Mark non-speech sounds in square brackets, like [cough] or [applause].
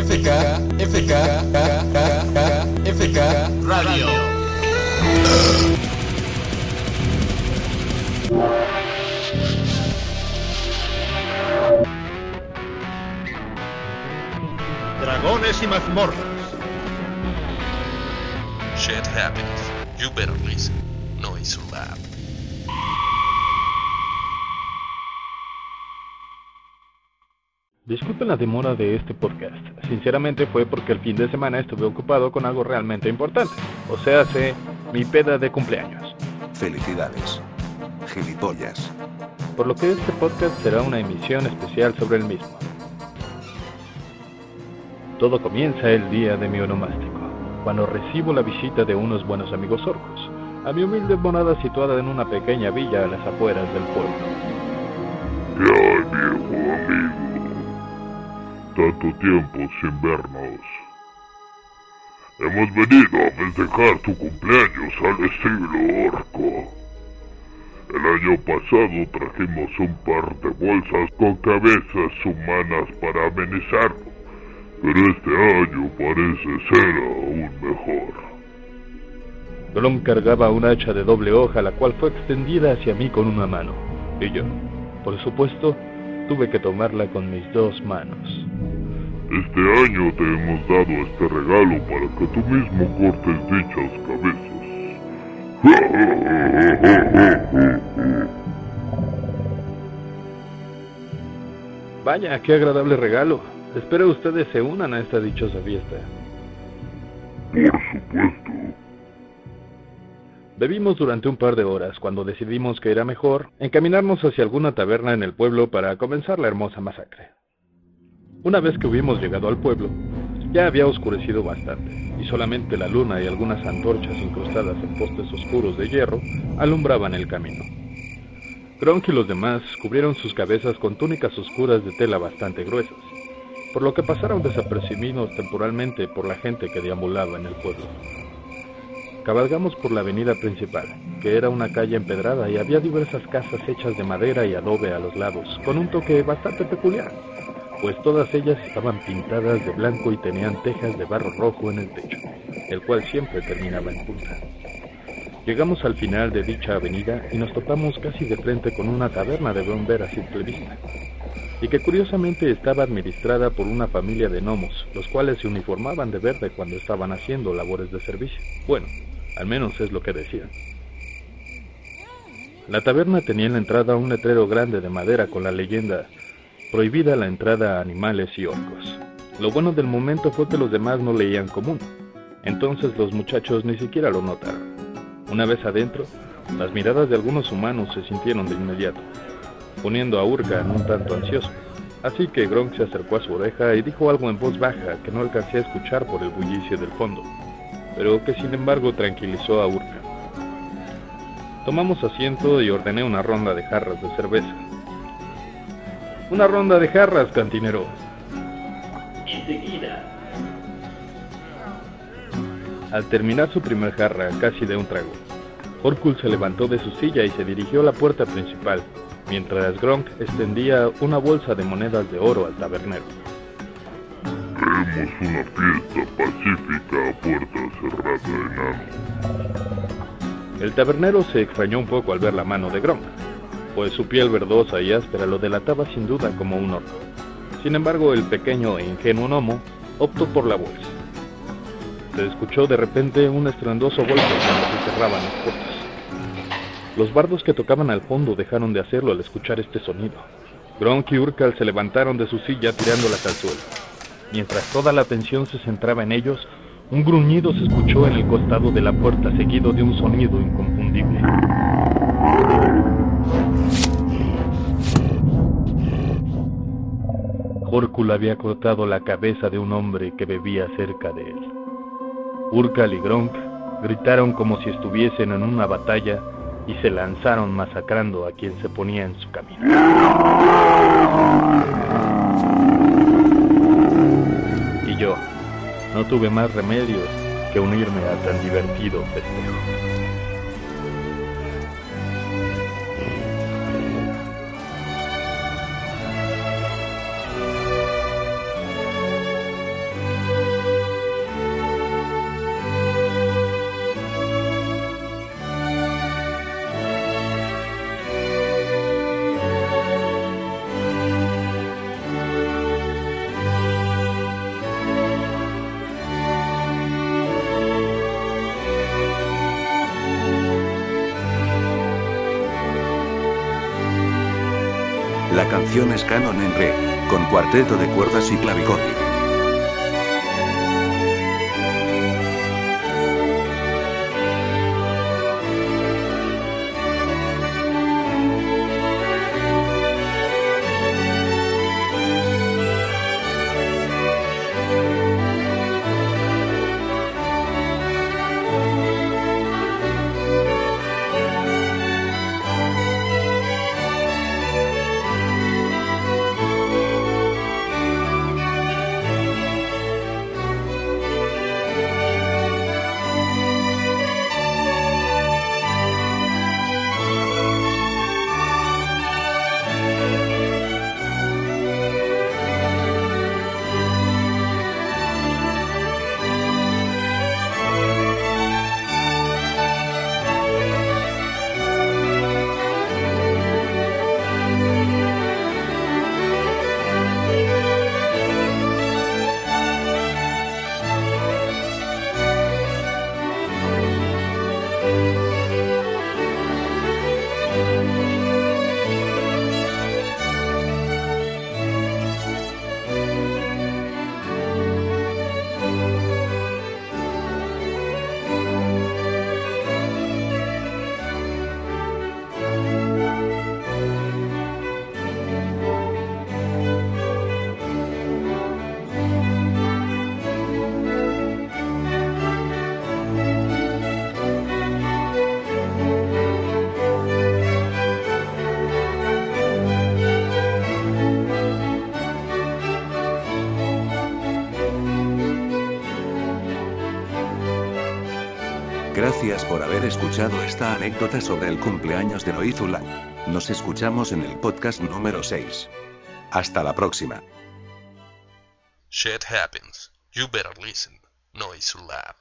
FK, FK, FK, Radio. Dragones y mazmorras. Shit happens. You better listen. Noise Lab. Disculpen la demora de este podcast. Sinceramente fue porque el fin de semana estuve ocupado con algo realmente importante. O sea, sé mi peda de cumpleaños. Felicidades. Gilipollas. Por lo que este podcast será una emisión especial sobre el mismo. Todo comienza el día de mi onomástico, cuando recibo la visita de unos buenos amigos orcos, a mi humilde morada situada en una pequeña villa a las afueras del pueblo. Ya, viejo amigo. Tanto tiempo sin vernos. Hemos venido a festejar tu cumpleaños al estilo orco. El año pasado trajimos un par de bolsas con cabezas humanas para amenizarlo, pero este año parece ser aún mejor. Grom cargaba un hacha de doble hoja, la cual fue extendida hacia mí con una mano, y yo, por supuesto, tuve que tomarla con mis dos manos. Este año te hemos dado este regalo para que tú mismo cortes dichas cabezas. [laughs] Vaya, qué agradable regalo. Espero ustedes se unan a esta dichosa fiesta. Por supuesto. Bebimos durante un par de horas cuando decidimos que era mejor encaminarnos hacia alguna taberna en el pueblo para comenzar la hermosa masacre. Una vez que hubimos llegado al pueblo, ya había oscurecido bastante, y solamente la luna y algunas antorchas incrustadas en postes oscuros de hierro alumbraban el camino. Gronk y los demás cubrieron sus cabezas con túnicas oscuras de tela bastante gruesas, por lo que pasaron desapercibidos temporalmente por la gente que deambulaba en el pueblo. Cabalgamos por la avenida principal, que era una calle empedrada y había diversas casas hechas de madera y adobe a los lados, con un toque bastante peculiar, pues todas ellas estaban pintadas de blanco y tenían tejas de barro rojo en el techo, el cual siempre terminaba en punta. Llegamos al final de dicha avenida y nos topamos casi de frente con una taberna de buen ver a simple vista, y que curiosamente estaba administrada por una familia de gnomos, los cuales se uniformaban de verde cuando estaban haciendo labores de servicio. Bueno, al menos es lo que decían. La taberna tenía en la entrada un letrero grande de madera con la leyenda Prohibida la entrada a animales y orcos. Lo bueno del momento fue que los demás no leían común, entonces los muchachos ni siquiera lo notaron. Una vez adentro, las miradas de algunos humanos se sintieron de inmediato, poniendo a Urgan un tanto ansioso. Así que Gronk se acercó a su oreja y dijo algo en voz baja que no alcancé a escuchar por el bullicio del fondo, pero que sin embargo tranquilizó a Urgan. Tomamos asiento y ordené una ronda de jarras de cerveza. Una ronda de jarras, cantinero. Enseguida. Al terminar su primer jarra, casi de un trago, Orkul se levantó de su silla y se dirigió a la puerta principal, mientras Gronk extendía una bolsa de monedas de oro al tabernero. Una fiesta pacífica a puerta cerrada, enano. El tabernero se extrañó un poco al ver la mano de Gronk, pues su piel verdosa y áspera lo delataba sin duda como un orco. Sin embargo, el pequeño e ingenuo gnomo optó por la bolsa. Se escuchó de repente un estruendoso golpe cuando se cerraban las puertas. Los bardos que tocaban al fondo dejaron de hacerlo al escuchar este sonido. Gronk y Urkal se levantaron de su silla tirándolas al suelo. Mientras toda la atención se centraba en ellos, un gruñido se escuchó en el costado de la puerta seguido de un sonido inconfundible. Orkul había cortado la cabeza de un hombre que bebía cerca de él. Urkal y Gronk gritaron como si estuviesen en una batalla y se lanzaron masacrando a quien se ponía en su camino. Y yo no tuve más remedio que unirme a tan divertido festejo. Canción es canon en re, con cuarteto de cuerdas y clavicordio. Gracias por haber escuchado esta anécdota sobre el cumpleaños de Noizulan. Nos escuchamos en el podcast número 6. Hasta la próxima. Shit happens. You better listen. Noise Lab.